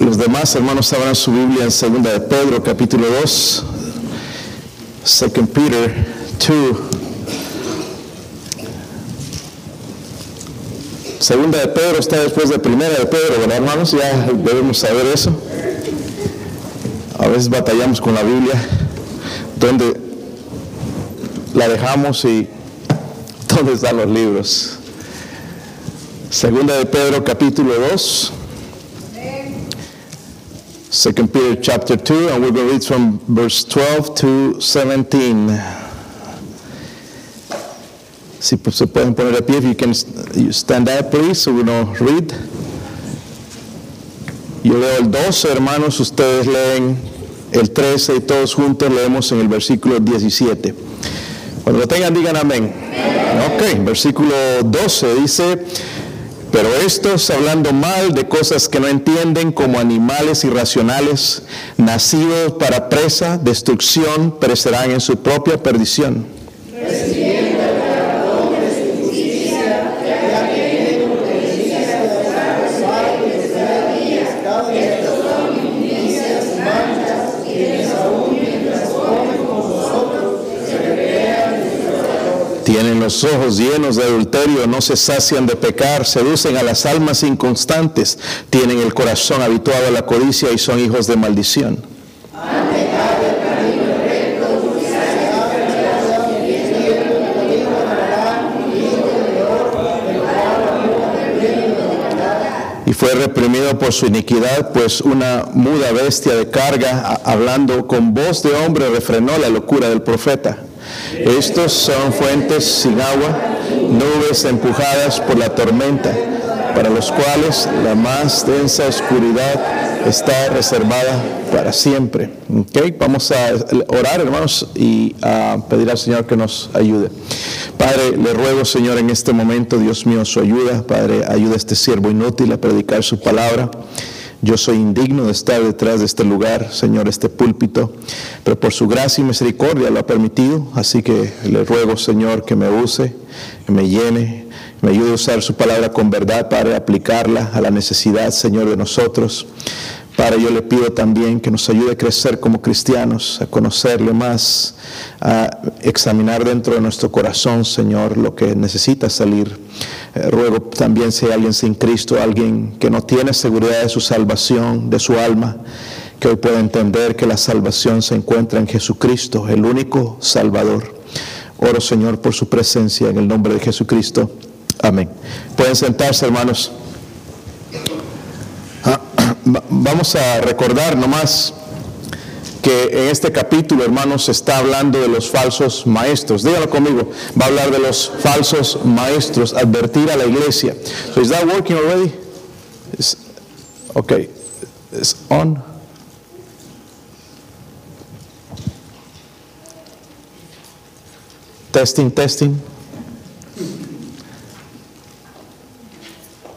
Los demás hermanos abran su Biblia en 2 de Pedro, capítulo 2. 2 Peter 2. Segunda de Pedro está después de primera de Pedro, ¿verdad, hermanos? Ya debemos saber eso. A veces batallamos con la Biblia, donde la dejamos y dónde están los libros. Segunda de Pedro, capítulo 2. 2 Peter chapter 2, and we're going to read from verse 12 to 17. Si se pueden poner de pie, if you can you stand up, please, so we know read. Yo leo el 12, hermanos, ustedes leen el 13 y todos juntos leemos en el versículo 17. Cuando lo tengan, digan amén. Ok, versículo 12 dice. Pero estos, hablando mal de cosas que no entienden, como animales irracionales, nacidos para presa, destrucción, perecerán en su propia perdición. Tienen los ojos llenos de adulterio, no se sacian de pecar, seducen a las almas inconstantes, tienen el corazón habituado a la codicia y son hijos de maldición. y fue reprimido por su iniquidad, pues una muda bestia de carga, hablando con voz de hombre, refrenó la locura del profeta. Estos son fuentes sin agua, nubes empujadas por la tormenta, para los cuales la más densa oscuridad está reservada para siempre. Okay, vamos a orar, hermanos, y a pedir al Señor que nos ayude. Padre, le ruego, Señor, en este momento, Dios mío, su ayuda. Padre, ayuda a este siervo inútil a predicar su palabra. Yo soy indigno de estar detrás de este lugar, Señor, este púlpito, pero por su gracia y misericordia lo ha permitido, así que le ruego, Señor, que me use, que me llene, me ayude a usar su palabra con verdad para aplicarla a la necesidad, Señor, de nosotros. Padre, yo le pido también que nos ayude a crecer como cristianos, a conocerle más, a examinar dentro de nuestro corazón, Señor, lo que necesita salir. Eh, ruego también si hay alguien sin Cristo, alguien que no tiene seguridad de su salvación, de su alma, que hoy pueda entender que la salvación se encuentra en Jesucristo, el único Salvador. Oro, Señor, por su presencia en el nombre de Jesucristo. Amén. Pueden sentarse, hermanos vamos a recordar nomás que en este capítulo, hermanos, está hablando de los falsos maestros. Dígalo conmigo. Va a hablar de los falsos maestros, advertir a la iglesia. So is that working already? okay. It's on. Testing, testing.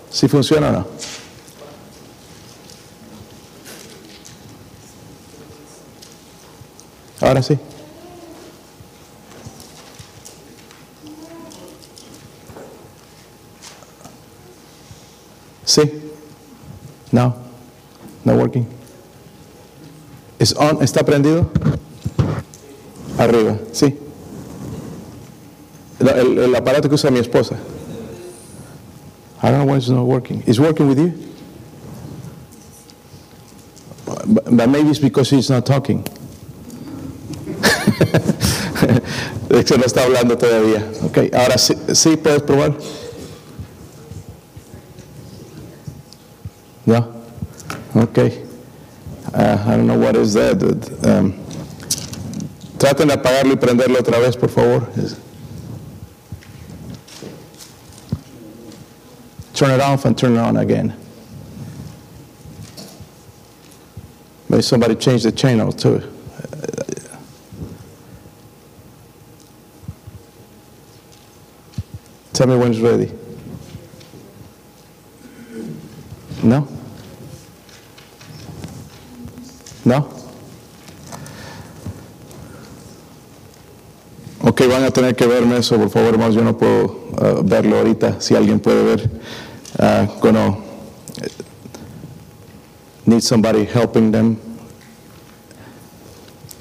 ¿Sí funciona o no? Ahora sí. Sí. No. No working. ¿Es on? ¿Está prendido? Arriba, sí. El, el, aparato que usa mi esposa. I don't know why it's not working. Is working with you? But maybe it's because he's not talking. de hecho no está hablando todavía. Ok, ahora sí, sí puedes probar. No. Ok. Uh, I don't know what is that. Um, traten de apagarlo y prenderlo otra vez, por favor. Turn it off and turn it on again. Maybe somebody change the channel too. Tell me when it's ready. No? No? Ok, van a tener que verme eso, por favor, hermanos. Yo no puedo uh, verlo ahorita. Si alguien puede ver. Uh, no. need somebody helping them.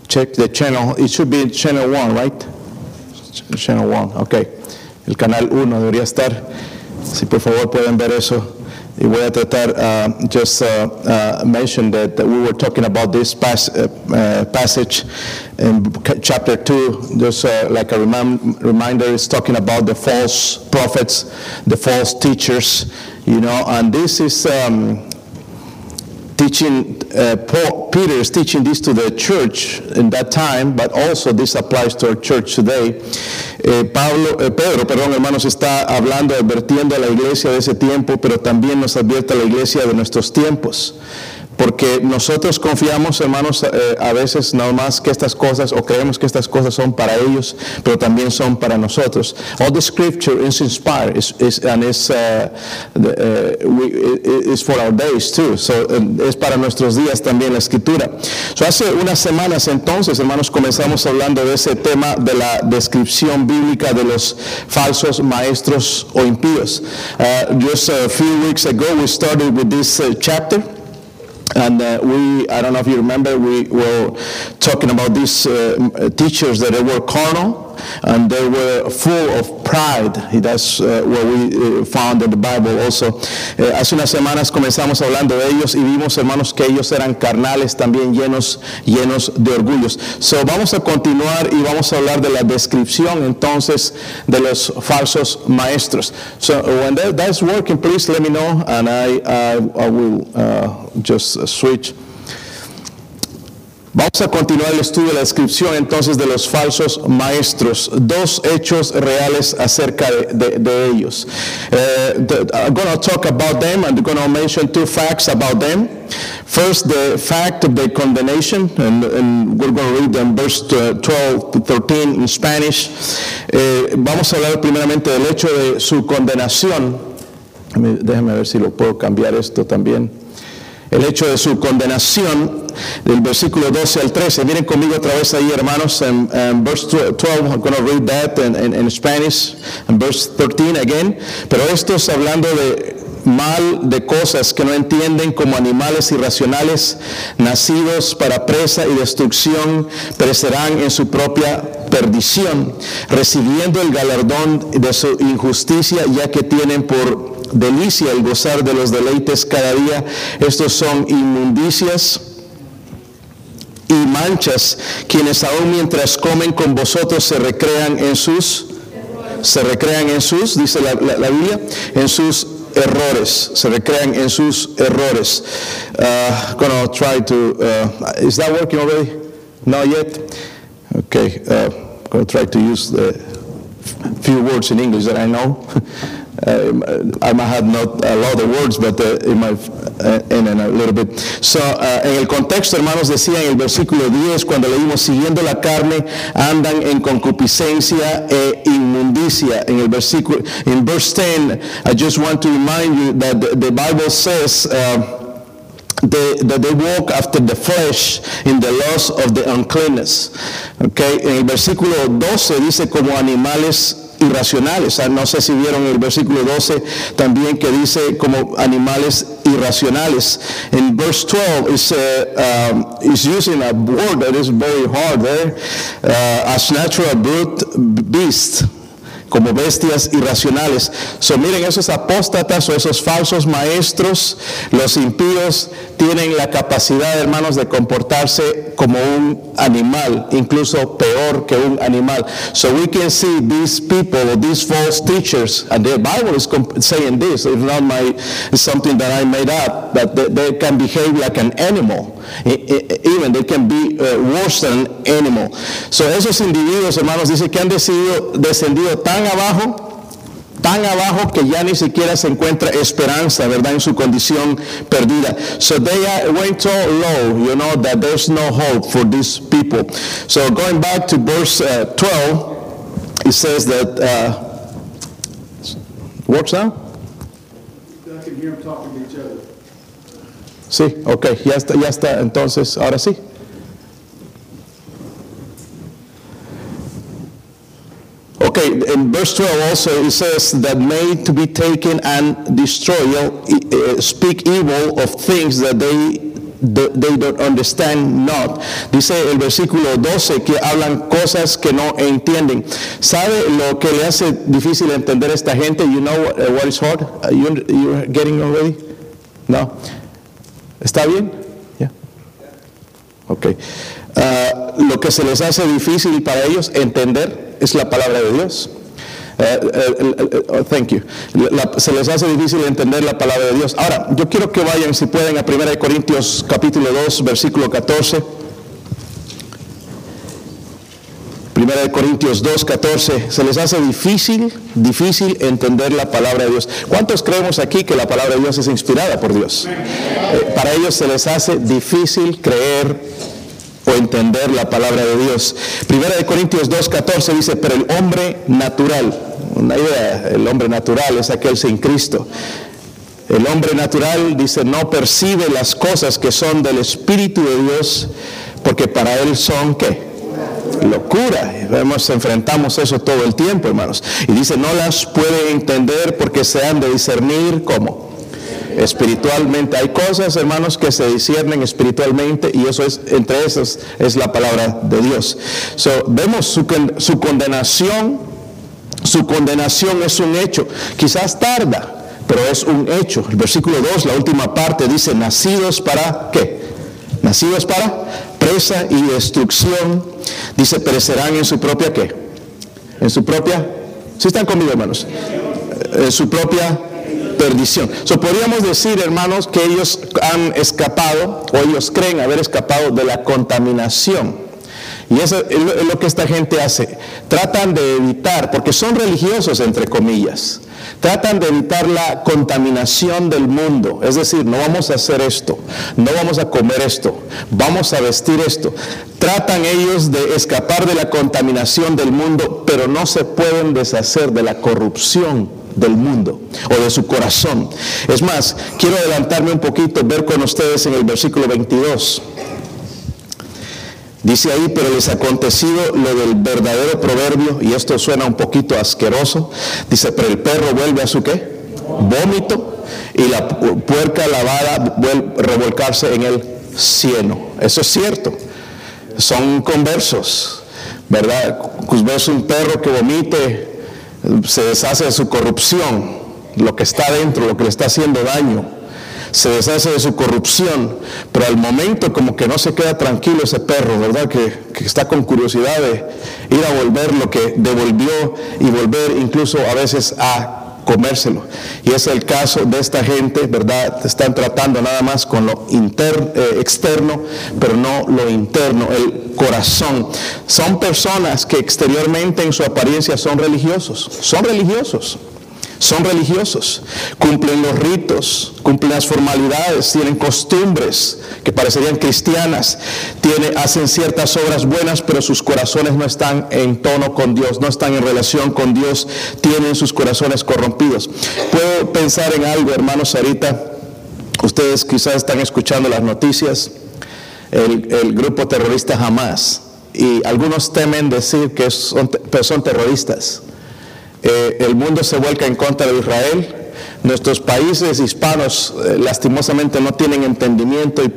Check the channel. It should be channel one, right? Channel one. Okay. El canal 1 debería estar. Si por favor pueden ver eso. Y voy a tratar, uh, just uh, uh, mention that, we were talking about this uh, uh, passage in chapter 2, just uh, like a rem reminder, it's talking about the false prophets, the false teachers, you know, and this is um, teaching, uh, Paul, Peter is teaching this to the church in that time, but also this applies to our church today. Eh, Pablo, eh, Pedro, perdón, hermanos, está hablando, advirtiendo a la iglesia de ese tiempo, pero también nos advierte a la iglesia de nuestros tiempos. Porque nosotros confiamos, hermanos, eh, a veces nada más que estas cosas, o creemos que estas cosas son para ellos, pero también son para nosotros. All the scripture is inspired, is, and is, uh, uh, we, is for our days too. So, es para nuestros días también la escritura. So, hace unas semanas entonces, hermanos, comenzamos hablando de ese tema de la descripción bíblica de los falsos maestros o impíos. Uh, just a few weeks ago, we started with this uh, chapter. And uh, we, I don't know if you remember, we were talking about these uh, teachers that were carnal and they were full of pride. That's uh, what we uh, found in the Bible also. Eh, de ellos y vimos, hermanos, que ellos eran carnales, también llenos, llenos de orgullos. So vamos a continuar y vamos a hablar de la descripción entonces de los falsos maestros. So when that, that's working, please let me know and I, I, I will uh, just switch. Vamos a continuar el estudio de la descripción entonces de los falsos maestros, dos hechos reales acerca de, de, de ellos. Uh, the, I'm going to talk about them and I'm going to mention two facts about them. First, the fact of the condemnation, and, and we're going to read them verse 12 to 13 in Spanish. Eh, vamos a hablar primeramente del hecho de su condenación. Déjame ver si lo puedo cambiar esto también el hecho de su condenación, del versículo 12 al 13. Miren conmigo otra vez ahí, hermanos, en, en verse 12, I'm going to read that in Spanish, and verse 13 again. Pero esto es hablando de mal de cosas que no entienden como animales irracionales, nacidos para presa y destrucción, perecerán en su propia perdición, recibiendo el galardón de su injusticia, ya que tienen por delicia el gozar de los deleites cada día. Estos son inmundicias y manchas, quienes aún mientras comen con vosotros se recrean en sus, se recrean en sus, dice la, la, la Biblia, en sus errores, se recrean en sus errores. Uh, gonna try to, uh, is that working already? Not yet? Okay, uh, gonna try to use the few words in English that I know. Uh, I might have not a lot of words, but uh, it might uh, in a little bit. So, en el contexto, hermanos, decía en el versículo 10, cuando leímos, siguiendo la carne, andan en concupiscencia e inmundicia. En el versículo, in verse 10, I just want to remind you that the, Bible says, they, that they walk after the flesh in the loss of the uncleanness. Okay, en el versículo 12 dice como animales irracionales. no sé si vieron el versículo 12 también que dice como animales irracionales. En verse 12 is, uh, um, using a word that is very hard there, uh, as natural brute beast como bestias irracionales. So, miren, esos apóstatas o esos falsos maestros, los impíos, tienen la capacidad, hermanos, de comportarse como un animal, incluso peor que un animal. So we can see these people these false teachers, and the Bible is saying this, it's not my, it's something that I made up, that they, they can behave like an animal. Even they can be worse than an animal. So esos individuos, hermanos, dice que han decidido, descendido tan abajo tan abajo que ya ni siquiera se encuentra esperanza, ¿verdad? En su condición perdida. So they went so low, you know, that there's no hope for these people. So going back to verse uh, 12, it says that, uh, what's that? I can hear them talking to each other. Sí, ok, ya está, ya está, entonces, ahora sí. Okay, in verse 12 also it says that made to be taken and destroyed, uh, speak evil of things that they th- they don't understand not. Dice el versículo 12 que hablan cosas que no entienden. ¿Sabe lo que le hace difícil entender a esta gente? You know what, uh, what is hard? Uh, you, you're getting already? No. ¿Está bien? Yeah. Ok. Ah, lo que se les hace difícil para ellos entender es la palabra de Dios. Eh, oh, thank you. La- se les hace difícil entender la palabra de Dios. Ahora, yo quiero que vayan, si pueden, a 1 Corintios capítulo 2, versículo 14. 1 Corintios 2, 14. Se les hace difícil, difícil entender la palabra de Dios. ¿Cuántos creemos aquí que la palabra de Dios es inspirada por Dios? Eh, para ellos se les hace difícil creer o entender la palabra de Dios. Primera de Corintios 2:14 dice, pero el hombre natural, una idea, el hombre natural es aquel sin Cristo. El hombre natural dice, no percibe las cosas que son del Espíritu de Dios, porque para él son qué? Locura. Vemos, enfrentamos eso todo el tiempo, hermanos. Y dice, no las puede entender porque se han de discernir como espiritualmente. Hay cosas, hermanos, que se disciernen espiritualmente y eso es, entre esas, es la palabra de Dios. So, vemos su condenación, su condenación es un hecho. Quizás tarda, pero es un hecho. El versículo 2, la última parte, dice, nacidos para qué? Nacidos para presa y destrucción. Dice, perecerán en su propia qué? En su propia, si están conmigo, hermanos? En su propia perdición. So, podríamos decir, hermanos, que ellos han escapado o ellos creen haber escapado de la contaminación. Y eso es lo que esta gente hace. Tratan de evitar, porque son religiosos, entre comillas. Tratan de evitar la contaminación del mundo. Es decir, no vamos a hacer esto, no vamos a comer esto, vamos a vestir esto. Tratan ellos de escapar de la contaminación del mundo, pero no se pueden deshacer de la corrupción del mundo o de su corazón. Es más, quiero adelantarme un poquito, ver con ustedes en el versículo 22. Dice ahí, pero les acontecido lo del verdadero proverbio, y esto suena un poquito asqueroso. Dice, pero el perro vuelve a su qué? Vómito, y la pu- puerca lavada vuelve a revolcarse en el cieno. Eso es cierto. Son conversos, ¿verdad? Pues ves un perro que vomite, se deshace de su corrupción, lo que está dentro, lo que le está haciendo daño se deshace de su corrupción, pero al momento como que no se queda tranquilo ese perro, ¿verdad? Que, que está con curiosidad de ir a volver lo que devolvió y volver incluso a veces a comérselo. Y es el caso de esta gente, ¿verdad? Están tratando nada más con lo inter- eh, externo, pero no lo interno, el corazón. Son personas que exteriormente en su apariencia son religiosos, son religiosos son religiosos, cumplen los ritos, cumplen las formalidades, tienen costumbres que parecerían cristianas, hacen ciertas obras buenas, pero sus corazones no están en tono con Dios, no están en relación con Dios, tienen sus corazones corrompidos. Puedo pensar en algo, hermanos, ahorita, ustedes quizás están escuchando las noticias, el, el grupo terrorista Hamas, y algunos temen decir que son, pero son terroristas. Eh, el mundo se vuelca en contra de Israel. Nuestros países hispanos eh, lastimosamente no tienen entendimiento y,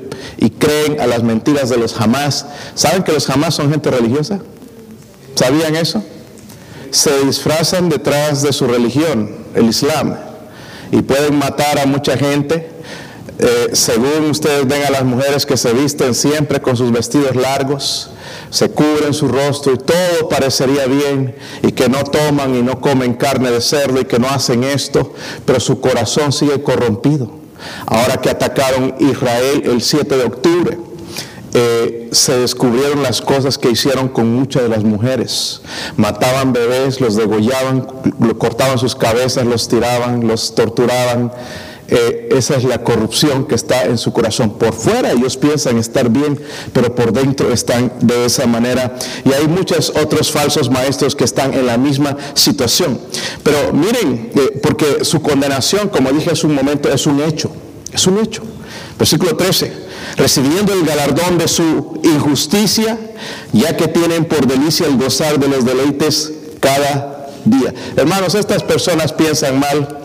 y creen a las mentiras de los Hamas. ¿Saben que los Hamas son gente religiosa? ¿Sabían eso? Se disfrazan detrás de su religión, el Islam, y pueden matar a mucha gente. Eh, según ustedes ven a las mujeres que se visten siempre con sus vestidos largos, se cubren su rostro y todo parecería bien, y que no toman y no comen carne de cerdo y que no hacen esto, pero su corazón sigue corrompido. Ahora que atacaron Israel el 7 de octubre, eh, se descubrieron las cosas que hicieron con muchas de las mujeres. Mataban bebés, los degollaban, cortaban sus cabezas, los tiraban, los torturaban. Eh, esa es la corrupción que está en su corazón. Por fuera ellos piensan estar bien, pero por dentro están de esa manera. Y hay muchos otros falsos maestros que están en la misma situación. Pero miren, eh, porque su condenación, como dije hace un momento, es un hecho. Es un hecho. Versículo 13. Recibiendo el galardón de su injusticia, ya que tienen por delicia el gozar de los deleites cada día. Hermanos, estas personas piensan mal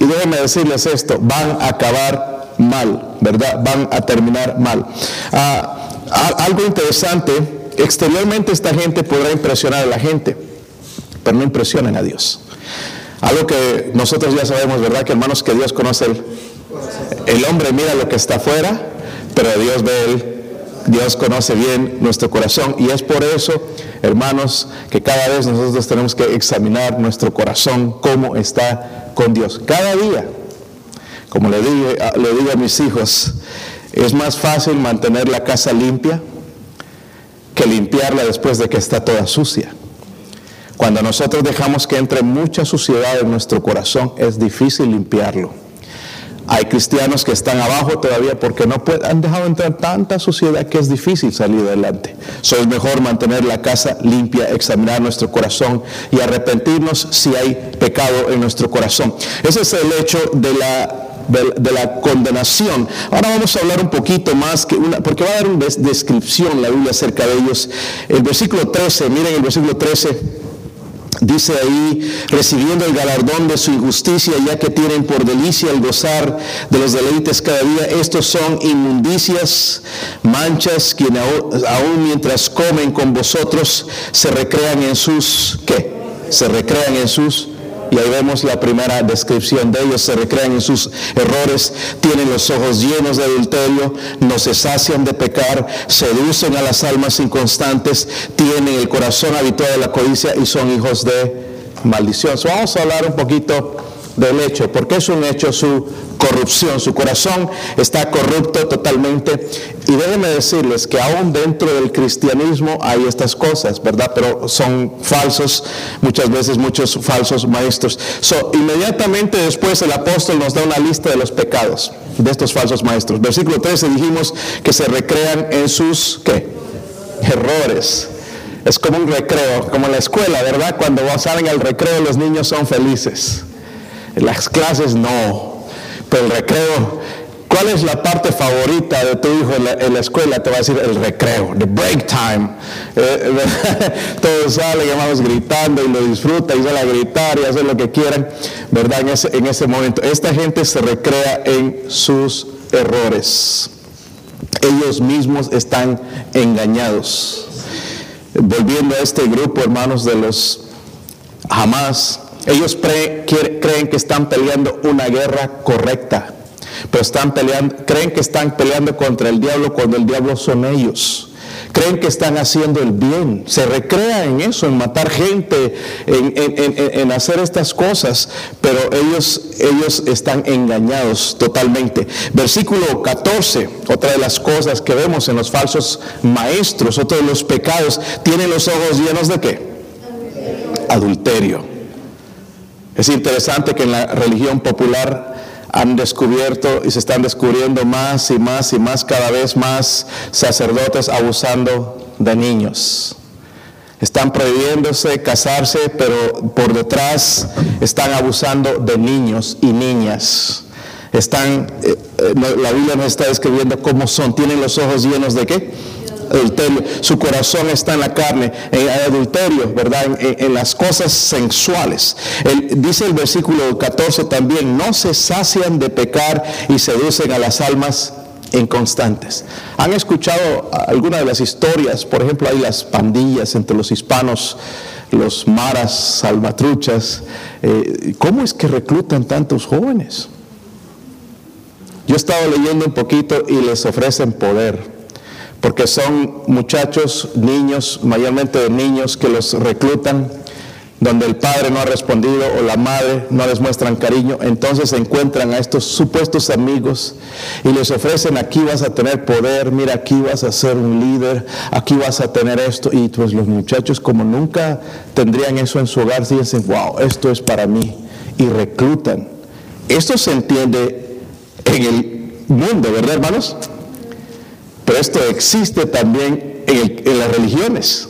y déjenme decirles esto, van a acabar mal, ¿verdad? Van a terminar mal. Ah, algo interesante, exteriormente esta gente podrá impresionar a la gente, pero no impresionan a Dios. Algo que nosotros ya sabemos, ¿verdad? Que hermanos, que Dios conoce el, el hombre mira lo que está afuera, pero Dios ve él. Dios conoce bien nuestro corazón y es por eso, hermanos, que cada vez nosotros tenemos que examinar nuestro corazón, cómo está con Dios. Cada día, como le digo, le digo a mis hijos, es más fácil mantener la casa limpia que limpiarla después de que está toda sucia. Cuando nosotros dejamos que entre mucha suciedad en nuestro corazón, es difícil limpiarlo. Hay cristianos que están abajo todavía porque no han dejado entrar tanta suciedad que es difícil salir adelante. So es mejor mantener la casa limpia, examinar nuestro corazón y arrepentirnos si hay pecado en nuestro corazón. Ese es el hecho de la de, la condenación. Ahora vamos a hablar un poquito más, que una, porque va a dar una descripción la Biblia acerca de ellos. El versículo 13, miren el versículo 13. Dice ahí, recibiendo el galardón de su injusticia, ya que tienen por delicia el gozar de los deleites cada día, estos son inmundicias, manchas, quienes aún mientras comen con vosotros se recrean en sus, ¿qué? Se recrean en sus y ahí vemos la primera descripción de ellos. Se recrean en sus errores, tienen los ojos llenos de adulterio, no se sacian de pecar, seducen a las almas inconstantes, tienen el corazón habituado a la codicia y son hijos de maldición. vamos a hablar un poquito del hecho, porque es un hecho su corrupción, su corazón está corrupto totalmente. Y déjenme decirles que aún dentro del cristianismo hay estas cosas, ¿verdad? Pero son falsos, muchas veces muchos falsos maestros. So, inmediatamente después el apóstol nos da una lista de los pecados de estos falsos maestros. Versículo 13 dijimos que se recrean en sus, ¿qué? Errores. Es como un recreo, como la escuela, ¿verdad? Cuando salen al recreo los niños son felices. Las clases no. Pero el recreo, ¿cuál es la parte favorita de tu hijo en la, escuela? Te va a decir el recreo, the break time. Eh, todos salen, vamos gritando y lo disfrutan y salen a gritar y hacer lo que quieran, ¿verdad? En ese, en ese momento. Esta gente se recrea en sus errores. Ellos mismos están engañados. Volviendo a este grupo, hermanos, de los jamás ellos creen que están peleando una guerra correcta, pero están peleando, creen que están peleando contra el diablo cuando el diablo son ellos. Creen que están haciendo el bien, se recrean en eso, en matar gente, en, hacer estas cosas, pero ellos, ellos están engañados totalmente. Versículo 14, otra de las cosas que vemos en los falsos maestros, otro de los pecados, tienen los ojos llenos de qué? Adulterio. Es interesante que en la religión popular han descubierto y se están descubriendo más y más y más, cada vez más sacerdotes abusando de niños. Están prohibiéndose casarse, pero por detrás están abusando de niños y niñas. Están, eh, eh, la Biblia nos está describiendo cómo son. Tienen los ojos llenos de qué? Adulterio. Su corazón está en la carne, en adulterio, ¿verdad? En, las cosas sensuales. dice el versículo 14 también, no se sacian de pecar y seducen a las almas inconstantes. ¿Han escuchado alguna de las historias? Por ejemplo, hay las pandillas entre los hispanos, los maras, salvatruchas. Eh, ¿Cómo es que reclutan tantos jóvenes? Yo he estado leyendo un poquito y les ofrecen poder porque son muchachos, niños, mayormente de niños que los reclutan, donde el padre no ha respondido o la madre no les muestran cariño, entonces encuentran a estos supuestos amigos y les ofrecen aquí vas a tener poder, mira aquí vas a ser un líder, aquí vas a tener esto y pues los muchachos como nunca tendrían eso en su hogar, dicen, wow, esto es para mí y reclutan. Esto se entiende en el mundo, ¿verdad hermanos? Pero esto existe también en, las religiones.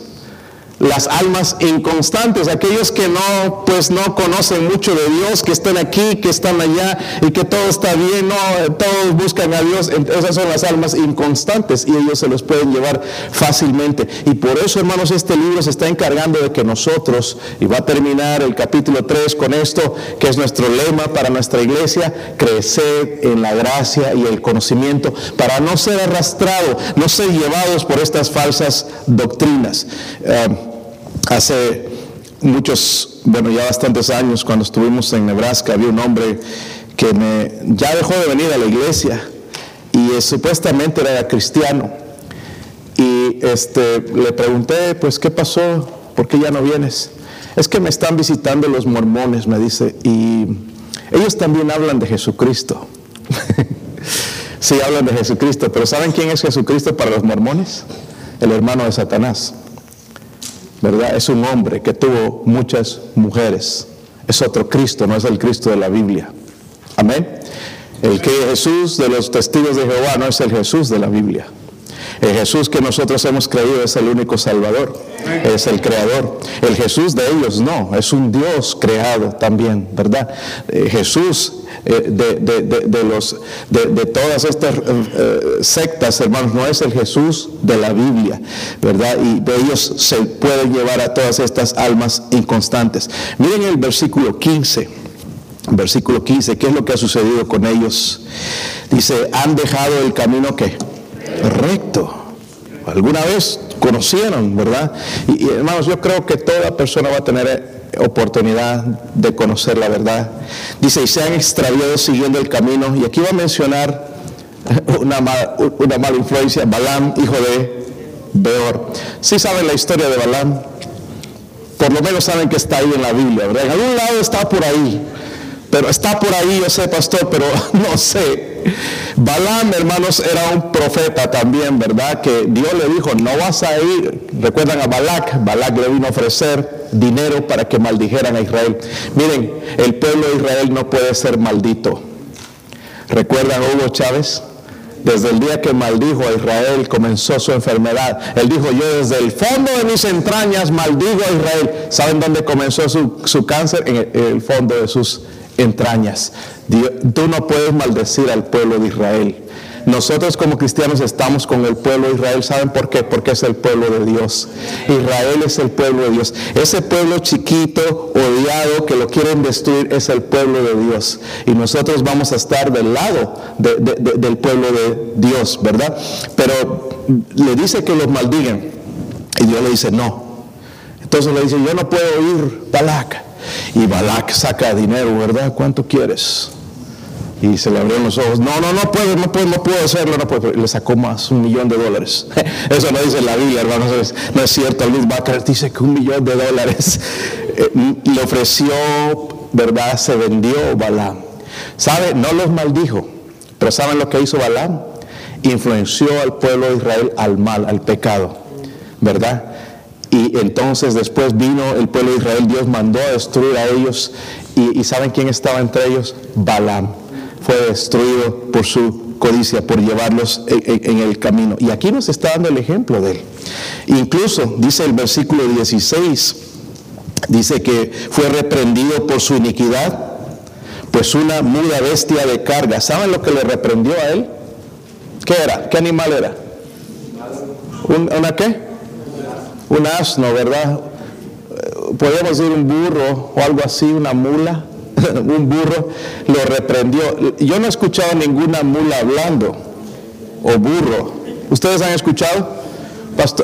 Las almas inconstantes, aquellos que no, pues no conocen mucho de Dios, que están aquí, que están allá y que todo está bien, no, todos buscan a Dios, esas son las almas inconstantes y ellos se los pueden llevar fácilmente. Y por eso, hermanos, este libro se está encargando de que nosotros, y va a terminar el capítulo 3 con esto, que es nuestro lema para nuestra iglesia, crecer en la gracia y el conocimiento, para no ser arrastrados, no ser llevados por estas falsas doctrinas. Eh, Hace muchos, bueno, ya bastantes años, cuando estuvimos en Nebraska, había un hombre que me, ya dejó de venir a la iglesia y eh, supuestamente era cristiano. Y este, le pregunté, pues, ¿qué pasó? ¿Por qué ya no vienes? Es que me están visitando los mormones, me dice, y ellos también hablan de Jesucristo. sí, hablan de Jesucristo, pero ¿saben quién es Jesucristo para los mormones? El hermano de Satanás. ¿Verdad? Es un hombre que tuvo muchas mujeres. Es otro Cristo, no es el Cristo de la Biblia. Amén. El que Jesús de los testigos de Jehová no es el Jesús de la Biblia. El Jesús que nosotros hemos creído es el único Salvador, es el Creador. El Jesús de ellos no, es un Dios creado también, ¿verdad? Eh, Jesús eh, de, los, de, todas estas eh, sectas, hermanos, no es el Jesús de la Biblia, ¿verdad? Y de ellos se pueden llevar a todas estas almas inconstantes. Miren el versículo 15. Versículo 15, ¿qué es lo que ha sucedido con ellos? Dice, han dejado el camino que recto. Alguna vez conocieron, ¿verdad? Y, hermanos, yo creo que toda persona va a tener eh, oportunidad de conocer la verdad. Dice, y se han extraviado siguiendo el camino. Y aquí va a mencionar una, una mala influencia, Balaam, hijo de Beor. Si saben la historia de Balaam? Por lo menos saben que está ahí en la Biblia, ¿verdad? En algún lado está por ahí. Pero está por ahí, yo sé, pastor, pero no sé. Balaam, hermanos, era un profeta también, ¿verdad? Que Dios le dijo, no vas a ir. Recuerdan a Balak, Balak le vino a ofrecer dinero para que maldijeran a Israel. Miren, el pueblo de Israel no puede ser maldito. ¿Recuerdan a Hugo Chávez? Desde el día que maldijo a Israel comenzó su enfermedad. Él dijo, yo desde el fondo de mis entrañas maldigo a Israel. ¿Saben dónde comenzó su, cáncer? En el, en el fondo de sus entrañas. Tú no puedes maldecir al pueblo de Israel. Nosotros como cristianos estamos con el pueblo de Israel. ¿Saben por qué? Porque es el pueblo de Dios. Israel es el pueblo de Dios. Ese pueblo chiquito, odiado, que lo quieren destruir, es el pueblo de Dios. Y nosotros vamos a estar del lado del pueblo de Dios, ¿verdad? Pero le dice que los maldigan. Y Dios le dice, no. Entonces le dice, yo no puedo ir, Balak. Y Balak saca dinero, ¿verdad? ¿Cuánto quieres? Y se le abrieron los ojos. No, no, no puedo, no puedo, no puedo hacerlo, no puedo. Le sacó más, un millón de dólares. Eso no dice la Biblia, hermano. No es cierto. Luis Bacar dice que un millón de dólares eh, le ofreció, ¿verdad? Se vendió Balaam. ¿Sabe? No los maldijo. Pero ¿saben lo que hizo Balaam? Influenció al pueblo de Israel al mal, al pecado. ¿Verdad? Y entonces después vino el pueblo de Israel, Dios mandó a destruir a ellos. Y, ¿saben quién estaba entre ellos? Balaam. Fue destruido por su codicia, por llevarlos en, el camino. Y aquí nos está dando el ejemplo de él. Incluso dice el versículo 16, dice que fue reprendido por su iniquidad, pues una muda bestia de carga. ¿Saben lo que le reprendió a él? ¿Qué era? ¿Qué animal era? ¿Una qué? Un asno, ¿verdad? Podemos decir un burro o algo así, una mula, un burro, lo reprendió. Yo no he escuchado ninguna mula hablando o burro. ¿Ustedes han escuchado?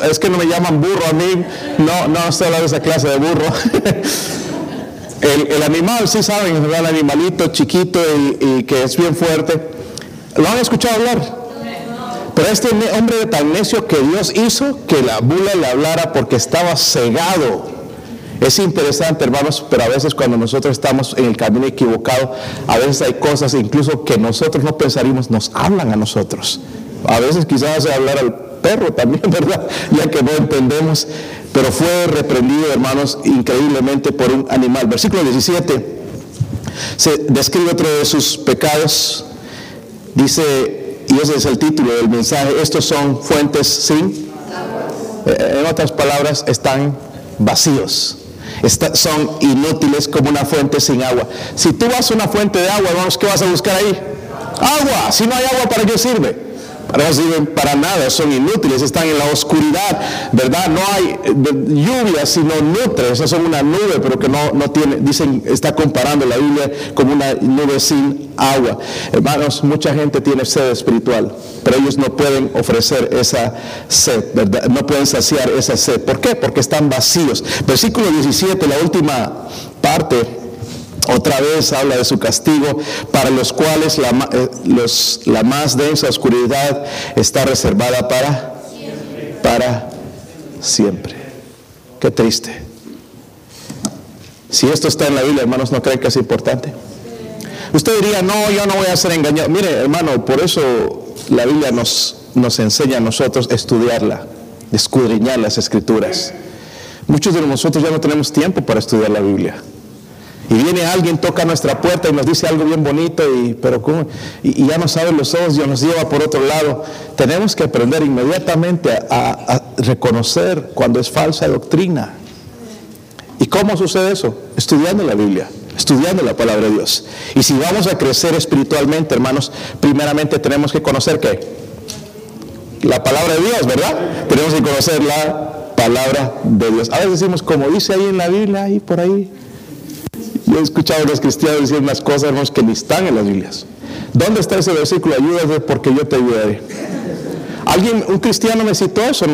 es que no me llaman burro a mí, no, no estoy hablando de esa clase de burro. el, animal, sí saben. El animalito chiquito y que es bien fuerte. ¿Lo han escuchado hablar? Pero este hombre de tan necio que Dios hizo que la bula le hablara porque estaba cegado. Es interesante, hermanos, pero a veces cuando nosotros estamos en el camino equivocado, a veces hay cosas incluso que nosotros no pensaríamos, nos hablan a nosotros. A veces quizás hace hablar al perro también, ¿verdad? Ya que no entendemos. Pero fue reprendido, hermanos, increíblemente por un animal. Versículo 17 se describe otro de sus pecados. Dice y ese es el título del mensaje. Estos son fuentes sin, eh, en otras palabras, están vacíos. son inútiles como una fuente sin agua. Si tú vas a una fuente de agua, hermanos, ¿qué vas a buscar ahí? Agua. Si no hay agua, ¿para qué sirve? Para nada, son inútiles, están en la oscuridad, ¿verdad? No hay lluvia, sino nutre, esas son una nube, pero que no, no tiene, dicen, está comparando la Biblia como una nube sin agua. Hermanos, mucha gente tiene sed espiritual, pero ellos no pueden ofrecer esa sed, ¿verdad? No pueden saciar esa sed. ¿Por qué? Porque están vacíos. Versículo 17, la última parte otra vez habla de su castigo, para los cuales la, eh, la más densa oscuridad está reservada para siempre. para siempre. Qué triste. Si esto está en la Biblia, hermanos, ¿no creen que es importante? Usted diría, no, yo no voy a ser engañado. Mire, hermano, por eso la Biblia nos, nos enseña a nosotros estudiarla, escudriñar las escrituras. Muchos de nosotros ya no tenemos tiempo para estudiar la Biblia. Y viene alguien, toca nuestra puerta y nos dice algo bien bonito, y, pero Y, ya nos abre los ojos y nos lleva por otro lado. Tenemos que aprender inmediatamente a, reconocer cuando es falsa doctrina. ¿Y cómo sucede eso? Estudiando la Biblia, estudiando la palabra de Dios. Y si vamos a crecer espiritualmente, hermanos, primeramente tenemos que conocer qué? La palabra de Dios, ¿verdad? Tenemos que conocer la palabra de Dios. A veces decimos, como dice ahí en la Biblia, ahí por ahí, he escuchado a los cristianos decir unas cosas, hermanos, que ni están en las Biblias. ¿Dónde está ese versículo? Ayúdate porque yo te ayudaré. Alguien, un cristiano me citó eso,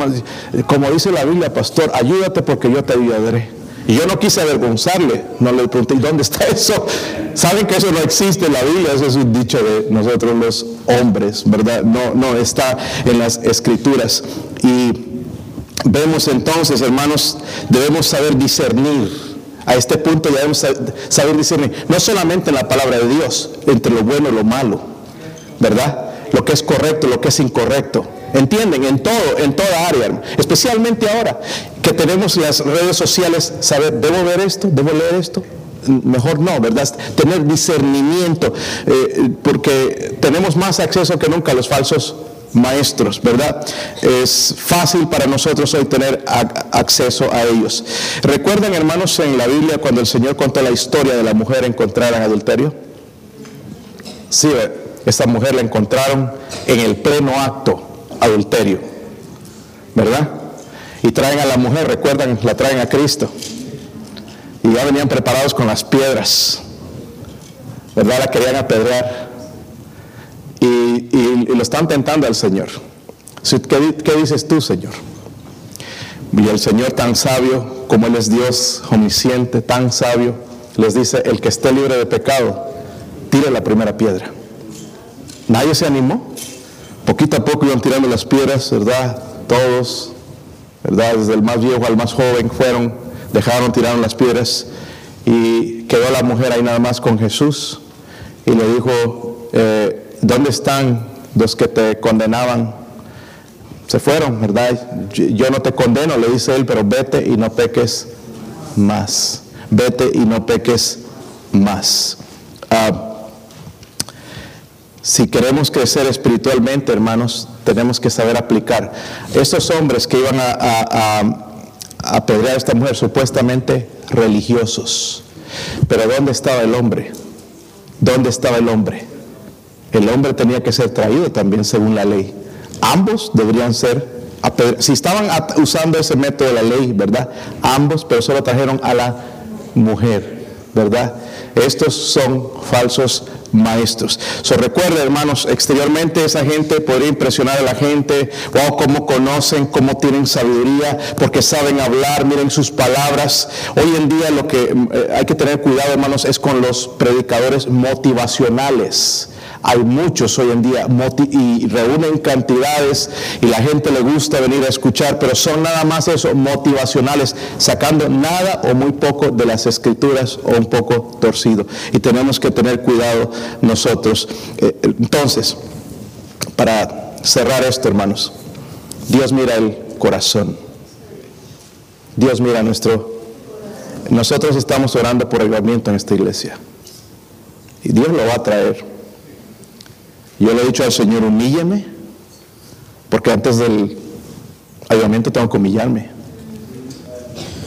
como dice la Biblia, pastor, ayúdate porque yo te ayudaré. Y yo no quise avergonzarle, no le pregunté, ¿dónde está eso? Saben que eso no existe en la Biblia, eso es un dicho de nosotros los hombres, ¿verdad? No, no está en las escrituras. Y vemos entonces, hermanos, debemos saber discernir a este punto ya debemos saber discernir, no solamente en la palabra de Dios, entre lo bueno y lo malo, ¿verdad? Lo que es correcto, lo que es incorrecto. ¿Entienden? En todo, en toda área, especialmente ahora que tenemos las redes sociales, saber, ¿debo ver esto? ¿Debo leer esto? Mejor no, ¿verdad? Tener discernimiento, eh, porque tenemos más acceso que nunca a los falsos maestros, ¿verdad? Es fácil para nosotros hoy tener acceso a ellos. ¿Recuerdan, hermanos, en la Biblia cuando el Señor contó la historia de la mujer encontrada en adulterio? Sí, esta mujer la encontraron en el pleno acto adulterio, ¿verdad? Y traen a la mujer, recuerdan, la traen a Cristo. Y ya venían preparados con las piedras, ¿verdad? La querían apedrear y, lo están tentando al Señor. ¿Qué, ¿Qué, dices tú, Señor? Y el Señor tan sabio, como Él es Dios omnisciente, tan sabio, les dice, el que esté libre de pecado, tire la primera piedra. Nadie se animó. Poquito a poco iban tirando las piedras, ¿verdad? Todos, ¿verdad? Desde el más viejo al más joven fueron, dejaron, tiraron las piedras y quedó la mujer ahí nada más con Jesús y le dijo, eh, ¿dónde están los que te condenaban? Se fueron, ¿verdad? Yo no te condeno, le dice él, pero vete y no peques más. Vete y no peques más. Ah, si queremos crecer espiritualmente, hermanos, tenemos que saber aplicar. Estos hombres que iban a, a, a a esta mujer, supuestamente religiosos. Pero ¿dónde estaba el hombre? ¿Dónde estaba el hombre? El hombre tenía que ser traído también según la ley. Ambos deberían ser si estaban usando ese método de la ley, ¿verdad? Ambos, pero solo trajeron a la mujer, ¿verdad? Estos son falsos maestros. So, recuerda, hermanos, exteriormente esa gente podría impresionar a la gente, wow, cómo conocen, cómo tienen sabiduría, porque saben hablar, miren sus palabras. Hoy en día lo que eh, hay que tener cuidado, hermanos, es con los predicadores motivacionales. Hay muchos hoy en día y reúnen cantidades y la gente le gusta venir a escuchar, pero son nada más eso, motivacionales, sacando nada o muy poco de las escrituras o un poco torcido. Y tenemos que tener cuidado nosotros. Eh, entonces, para cerrar esto, hermanos, Dios mira el corazón. Dios mira nuestro... Nosotros estamos orando por el avivamiento en esta iglesia. Y Dios lo va a traer. Yo le he dicho al Señor, humílleme, porque antes del ayudamiento tengo que humillarme.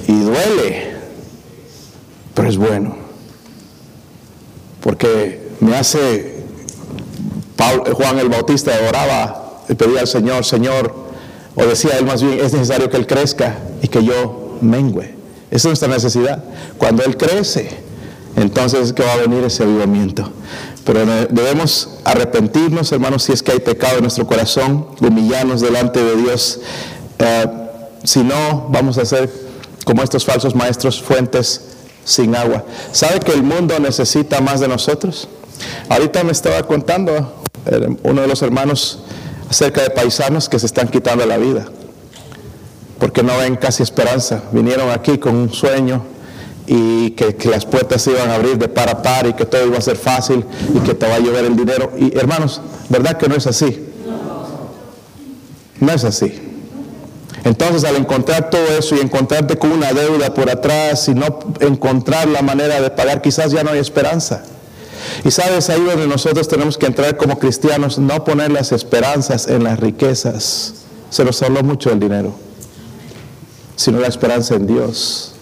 Y duele, pero es bueno. Porque me hace, Juan el Bautista oraba y pedía al Señor, Señor, o decía él más bien, es necesario que Él crezca y que yo mengüe. Esa es nuestra necesidad. Cuando Él crece, entonces es que va a venir ese avivamiento. Pero debemos arrepentirnos, hermanos, si es que hay pecado en nuestro corazón, humillarnos delante de Dios. Eh, si no, vamos a ser como estos falsos maestros, fuentes sin agua. ¿Sabe que el mundo necesita más de nosotros? Ahorita me estaba contando eh, uno de los hermanos acerca de paisanos que se están quitando la vida, porque no ven casi esperanza. Vinieron aquí con un sueño y que, las puertas se iban a abrir de par a par y que todo iba a ser fácil y que te va a llover el dinero. Y hermanos, ¿verdad que no es así? No es así. Entonces al encontrar todo eso y encontrarte con una deuda por atrás y no encontrar la manera de pagar, quizás ya no hay esperanza. Y sabes, ahí donde nosotros tenemos que entrar como cristianos, no poner las esperanzas en las riquezas. Se nos habló mucho del dinero, sino la esperanza en Dios.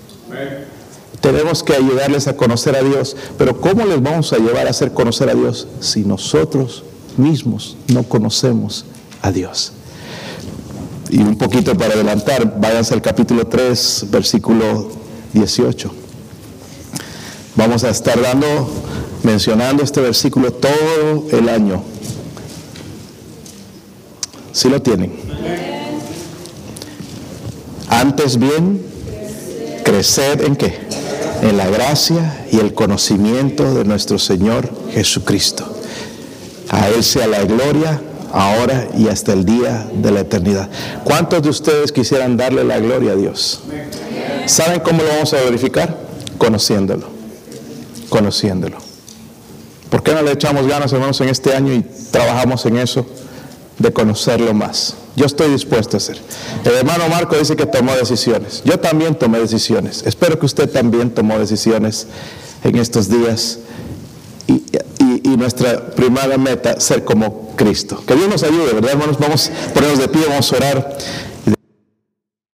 Tenemos que ayudarles a conocer a Dios, pero ¿cómo les vamos a llevar a hacer conocer a Dios si nosotros mismos no conocemos a Dios? Y un poquito para adelantar, váyanse al capítulo 3, versículo 18. Vamos a estar dando, mencionando este versículo todo el año. Si lo tienen. Antes bien, crecer en qué? en la gracia y el conocimiento de nuestro Señor Jesucristo. A Él sea la gloria ahora y hasta el día de la eternidad. ¿Cuántos de ustedes quisieran darle la gloria a Dios? ¿Saben cómo lo vamos a verificar? Conociéndolo. Conociéndolo. ¿Por qué no le echamos ganas, hermanos, en este año y trabajamos en eso de conocerlo más? Yo estoy dispuesto a hacer. El hermano Marco dice que tomó decisiones. Yo también tomé decisiones. Espero que usted también tomó decisiones en estos días. Y, nuestra primera meta, ser como Cristo. Que Dios nos ayude, ¿verdad, hermanos? Vamos a ponernos de pie, vamos a orar.